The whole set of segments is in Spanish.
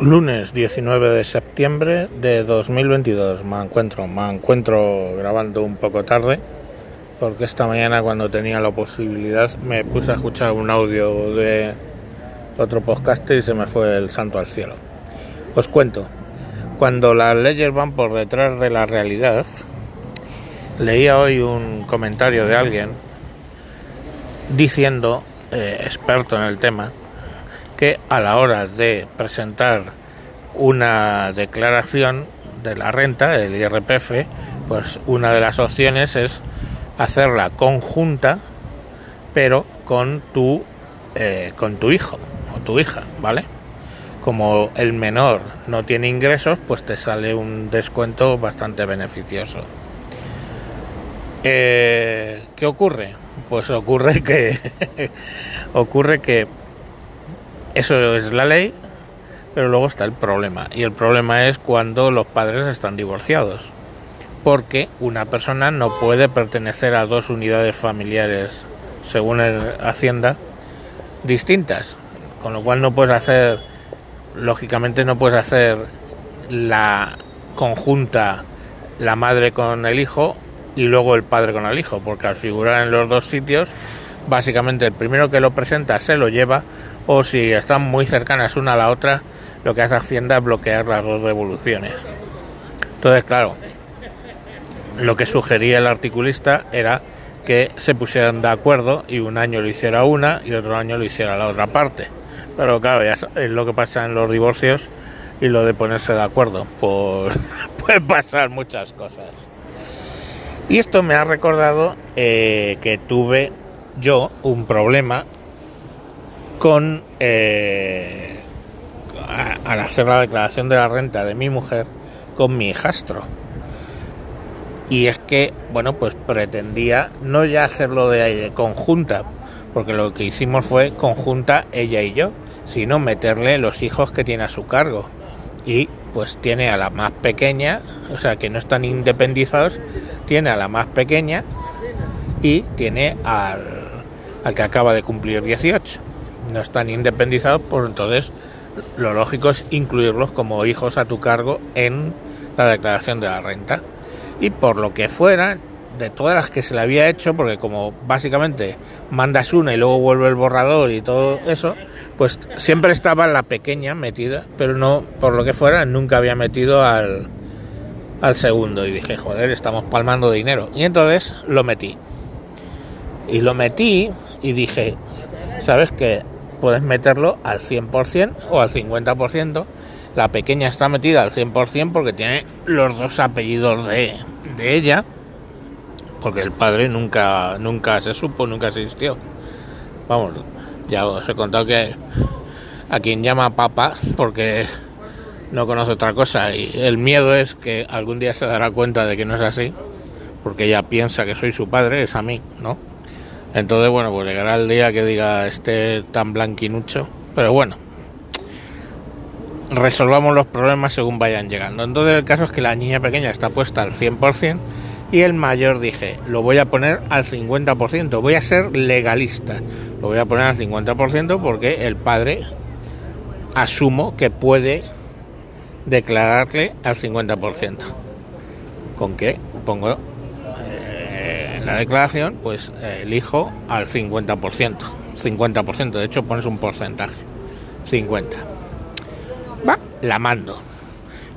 Lunes 19 de septiembre de 2022 me encuentro, me encuentro grabando un poco tarde porque esta mañana cuando tenía la posibilidad me puse a escuchar un audio de otro podcast y se me fue el santo al cielo. Os cuento, cuando las leyes van por detrás de la realidad, leía hoy un comentario de alguien diciendo, eh, experto en el tema, que a la hora de presentar una declaración de la renta, del IRPF, pues una de las opciones es hacerla conjunta, pero con tu, eh, con tu hijo o tu hija, ¿vale? Como el menor no tiene ingresos, pues te sale un descuento bastante beneficioso. Eh, ¿Qué ocurre? Pues ocurre que ocurre que eso es la ley, pero luego está el problema. Y el problema es cuando los padres están divorciados. Porque una persona no puede pertenecer a dos unidades familiares, según el Hacienda, distintas. Con lo cual no puedes hacer, lógicamente no puedes hacer la conjunta la madre con el hijo y luego el padre con el hijo, porque al figurar en los dos sitios, básicamente el primero que lo presenta se lo lleva o si están muy cercanas una a la otra, lo que hace Hacienda es bloquear las dos devoluciones. Entonces, claro, lo que sugería el articulista era que se pusieran de acuerdo y un año lo hiciera una y otro año lo hiciera la otra parte. Pero claro, ya es lo que pasa en los divorcios y lo de ponerse de acuerdo. Pues puede pasar muchas cosas. Y esto me ha recordado eh, que tuve yo un problema con eh, al hacer la declaración de la renta de mi mujer con mi hijastro. Y es que, bueno, pues pretendía no ya hacerlo de conjunta, porque lo que hicimos fue conjunta ella y yo, sino meterle los hijos que tiene a su cargo. Y pues tiene a la más pequeña, o sea que no están independizados, tiene a la más pequeña y tiene al, al que acaba de cumplir 18 no están independizados, pues entonces lo lógico es incluirlos como hijos a tu cargo en la declaración de la renta. Y por lo que fuera, de todas las que se le había hecho, porque como básicamente mandas una y luego vuelve el borrador y todo eso, pues siempre estaba la pequeña metida, pero no, por lo que fuera, nunca había metido al, al segundo. Y dije, joder, estamos palmando dinero. Y entonces lo metí. Y lo metí y dije, ¿sabes qué? Puedes meterlo al 100% o al 50%. La pequeña está metida al 100% porque tiene los dos apellidos de, ella, porque el padre nunca, nunca se supo, nunca existió. Vamos, ya os he contado que a quien llama papá, porque no conoce otra cosa, y el miedo es que algún día se dará cuenta de que no es así, porque ella piensa que soy su padre, es a mí, ¿no? Entonces, bueno, pues llegará el día que diga este tan blanquinucho. Pero bueno, resolvamos los problemas según vayan llegando. Entonces el caso es que la niña pequeña está puesta al 100% y el mayor dije, lo voy a poner al 50%, voy a ser legalista, lo voy a poner al 50% porque el padre asumo que puede declararle al 50%. ¿Con qué? Pongo la declaración, pues eh, elijo al 50%. 50%, de hecho pones un porcentaje. 50. Va, la mando.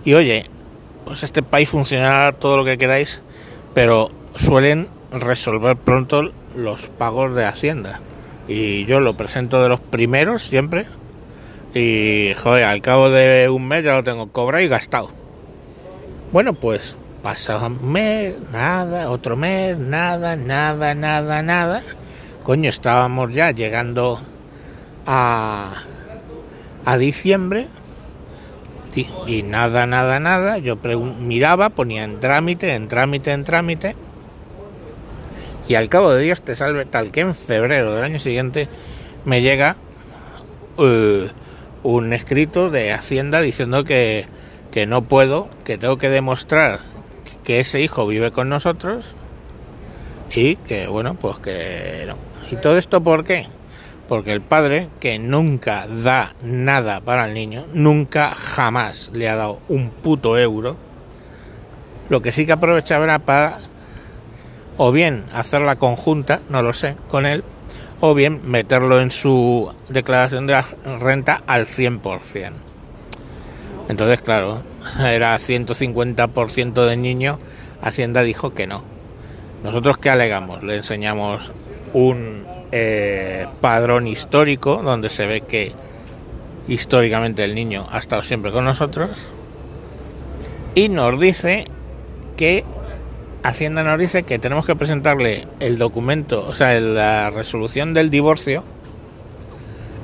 Y oye, pues este país funcionará todo lo que queráis, pero suelen resolver pronto los pagos de Hacienda. Y yo lo presento de los primeros siempre. Y joder, al cabo de un mes ya lo tengo cobrado y gastado. Bueno, pues Pasa un mes, nada, otro mes, nada, nada, nada, nada. Coño, estábamos ya llegando a, a diciembre y, nada, nada, nada. Yo miraba, ponía en trámite, en trámite, en trámite. Y al cabo de Dios te salve tal que en febrero del año siguiente me llega eh, un escrito de Hacienda diciendo que, que no puedo, que tengo que demostrar que ese hijo vive con nosotros y que, bueno, pues que no. ¿Y todo esto por qué? Porque el padre, que nunca da nada para el niño, nunca jamás le ha dado un puto euro, lo que sí que aprovechaba era para o bien hacer la conjunta, no lo sé, con él, o bien meterlo en su declaración de renta al 100%. Entonces, claro, era 150% de niño, Hacienda dijo que no. Nosotros qué alegamos? Le enseñamos un eh, padrón histórico donde se ve que históricamente el niño ha estado siempre con nosotros y nos dice que Hacienda nos dice que tenemos que presentarle el documento, o sea, la resolución del divorcio.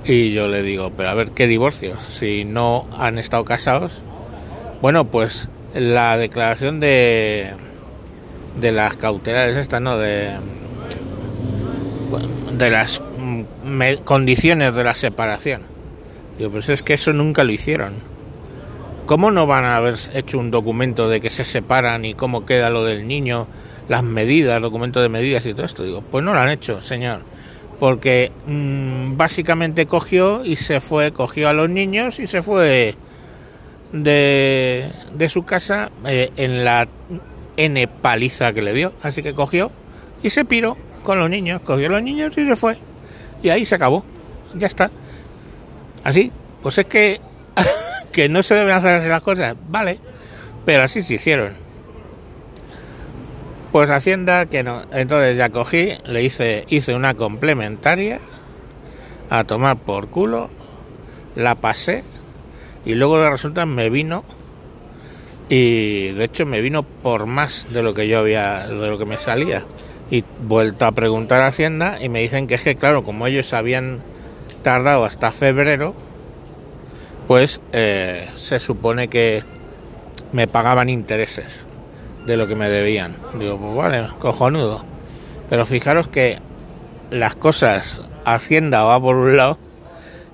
Y yo le digo, pero a ver, ¿qué divorcios? Si no han estado casados. Bueno, pues la declaración de, de las cautelares, esta, ¿no? De, de las mm, condiciones de la separación. Digo, pues es que eso nunca lo hicieron. ¿Cómo no van a haber hecho un documento de que se separan y cómo queda lo del niño, las medidas, documento de medidas y todo esto? Digo, pues no lo han hecho, señor. Porque mm, básicamente cogió y se fue, cogió a los niños y se fue de, de su casa eh, en la N paliza que le dio. Así que cogió y se piró con los niños, cogió a los niños y se fue. Y ahí se acabó. Ya está. Así, pues es que que no se deben hacer así las cosas, vale, pero así se hicieron. Pues Hacienda que no, entonces ya cogí, le hice, hice una complementaria a tomar por culo, la pasé y luego de resulta me vino y de hecho me vino por más de lo que yo había, de lo que me salía. Y vuelto a preguntar a Hacienda y me dicen que es que claro, como ellos habían tardado hasta febrero, pues eh, se supone que me pagaban intereses de lo que me debían. Digo, pues vale, cojonudo. Pero fijaros que las cosas, Hacienda va por un lado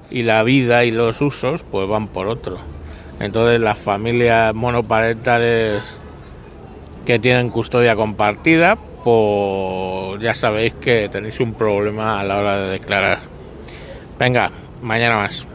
y la vida y los usos pues van por otro. Entonces las familias monoparentales que tienen custodia compartida, pues ya sabéis que tenéis un problema a la hora de declarar. Venga, mañana más.